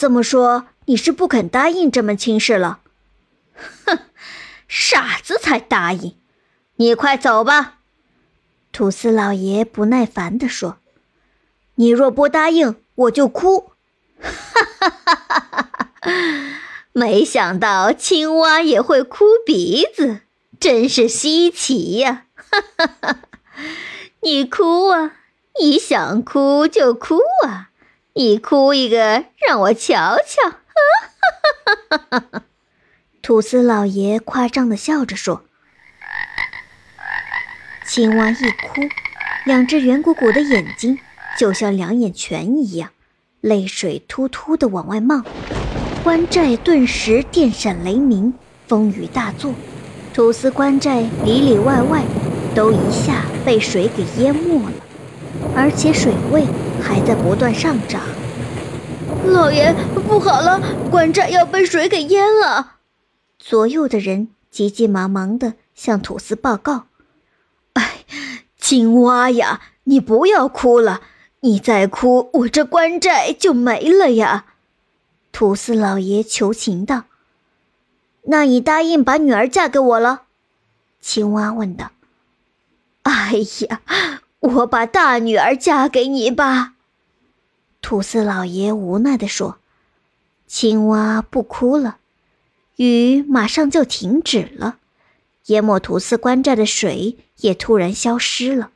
这么说你是不肯答应这门亲事了？哼，傻子才答应！你快走吧。吐司老爷不耐烦地说：“你若不答应，我就哭。”哈哈哈哈哈！没想到青蛙也会哭鼻子，真是稀奇呀！哈哈哈！你哭啊，你想哭就哭啊，你哭一个让我瞧瞧！哈哈哈哈哈！吐司老爷夸张地笑着说。青蛙一哭，两只圆鼓鼓的眼睛就像两眼泉一样，泪水突突地往外冒。关寨顿时电闪雷鸣，风雨大作，吐司关寨里里外外都一下被水给淹没了，而且水位还在不断上涨。老爷，不好了，关寨要被水给淹了！左右的人急急忙忙地向吐司报告。哎青蛙呀，你不要哭了！你再哭，我这关寨就没了呀！吐司老爷求情道。“那你答应把女儿嫁给我了？”青蛙问道。“哎呀，我把大女儿嫁给你吧。”吐司老爷无奈地说。青蛙不哭了，雨马上就停止了。淹没吐司官寨的水也突然消失了。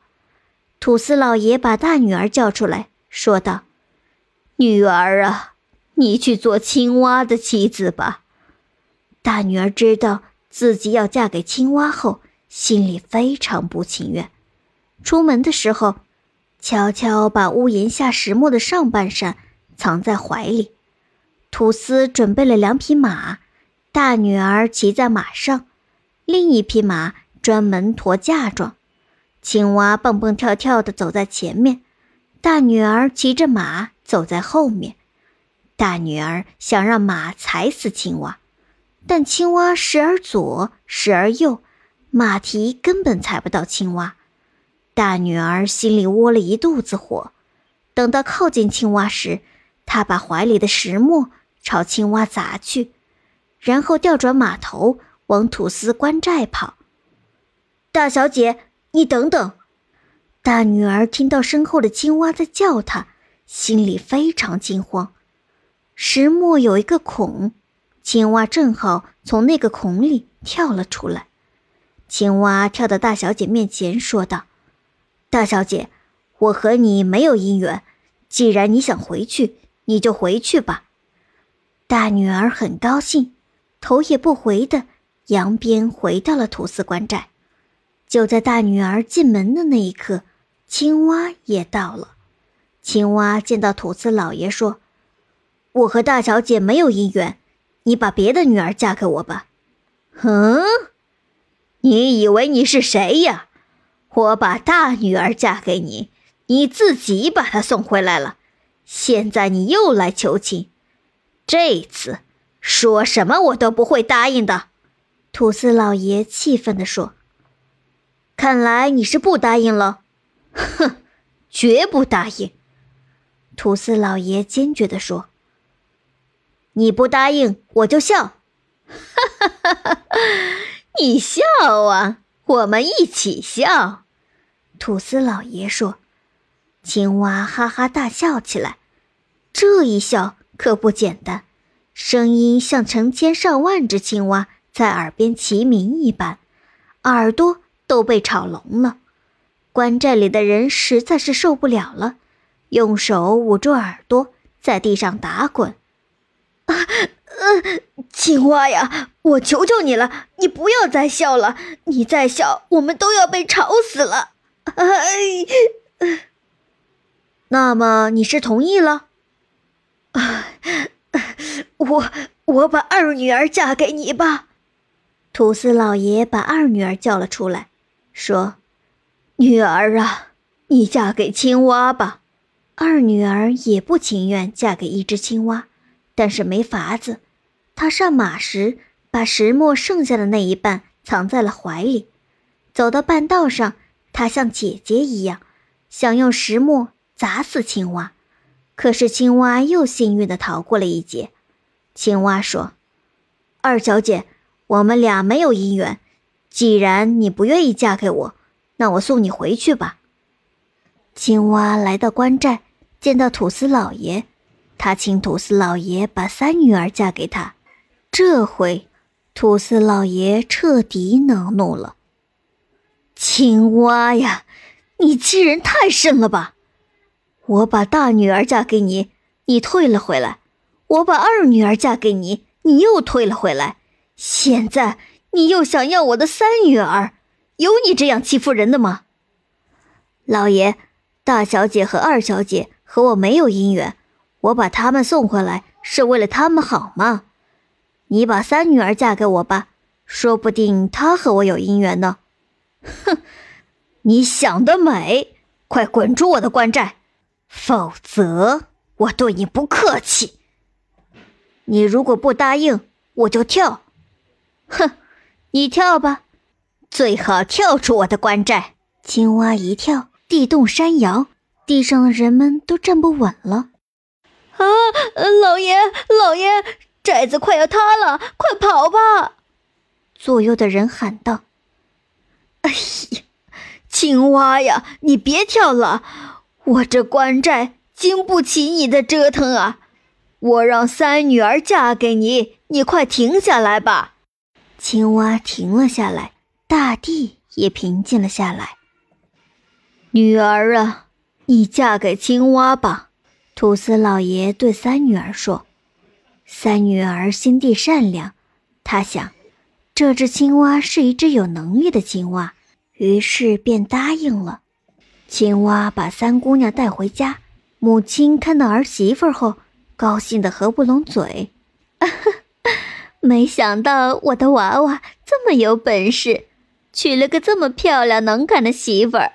吐司老爷把大女儿叫出来，说道：“女儿啊，你去做青蛙的妻子吧。”大女儿知道自己要嫁给青蛙后，心里非常不情愿。出门的时候，悄悄把屋檐下石磨的上半扇藏在怀里。吐司准备了两匹马，大女儿骑在马上。另一匹马专门驮嫁妆，青蛙蹦蹦跳跳地走在前面，大女儿骑着马走在后面。大女儿想让马踩死青蛙，但青蛙时而左，时而右，马蹄根本踩不到青蛙。大女儿心里窝了一肚子火。等到靠近青蛙时，她把怀里的石磨朝青蛙砸去，然后调转马头。往吐司关寨跑，大小姐，你等等！大女儿听到身后的青蛙在叫她，心里非常惊慌。石磨有一个孔，青蛙正好从那个孔里跳了出来。青蛙跳到大小姐面前，说道：“大小姐，我和你没有姻缘，既然你想回去，你就回去吧。”大女儿很高兴，头也不回的。扬鞭回到了吐司官寨，就在大女儿进门的那一刻，青蛙也到了。青蛙见到吐司老爷说：“我和大小姐没有姻缘，你把别的女儿嫁给我吧。”“哼，你以为你是谁呀？我把大女儿嫁给你，你自己把她送回来了，现在你又来求情，这次说什么我都不会答应的。”吐司老爷气愤地说：“看来你是不答应了。”“哼，绝不答应！”吐司老爷坚决地说。“你不答应，我就笑。”“哈哈哈哈！你笑啊，我们一起笑。”吐司老爷说。青蛙哈哈大笑起来，这一笑可不简单，声音像成千上万只青蛙。在耳边齐鸣一般，耳朵都被吵聋了。关寨里的人实在是受不了了，用手捂住耳朵，在地上打滚。啊，呃，青蛙呀，我求求你了，你不要再笑了！你再笑，我们都要被吵死了。哎，那么你是同意了？我我把二女儿嫁给你吧。土司老爷把二女儿叫了出来，说：“女儿啊，你嫁给青蛙吧。”二女儿也不情愿嫁给一只青蛙，但是没法子。她上马时把石磨剩下的那一半藏在了怀里。走到半道上，他像姐姐一样，想用石磨砸死青蛙，可是青蛙又幸运的逃过了一劫。青蛙说：“二小姐，我们俩没有姻缘，既然你不愿意嫁给我，那我送你回去吧。”青蛙来到关寨，见到土司老爷，他请土司老爷把三女儿嫁给他。这回，土司老爷彻底恼怒了：“青蛙呀，你欺人太甚了吧！我把大女儿嫁给你，你退了回来；我把二女儿嫁给你，你又退了回来。现在你又想要我的三女儿，有你这样欺负人的吗？老爷。”大小姐和二小姐和我没有姻缘，我把他们送回来是为了他们好吗？你把三女儿嫁给我吧，说不定她和我有姻缘呢。哼，你想得美！快滚出我的关寨，否则我对你不客气。你如果不答应，我就跳。哼，你跳吧，最好跳出我的关寨。青蛙一跳。地动山摇，地上的人们都站不稳了。啊，老爷，老爷，寨子快要塌了，快跑吧！左右的人喊道：“哎呀，青蛙呀，你别跳了，我这官寨经不起你的折腾啊！我让三女儿嫁给你，你快停下来吧！”青蛙停了下来，大地也平静了下来。女儿啊，你嫁给青蛙吧。”土司老爷对三女儿说。三女儿心地善良，她想，这只青蛙是一只有能力的青蛙，于是便答应了。青蛙把三姑娘带回家，母亲看到儿媳妇后，高兴的合不拢嘴。没想到我的娃娃这么有本事，娶了个这么漂亮能干的媳妇儿。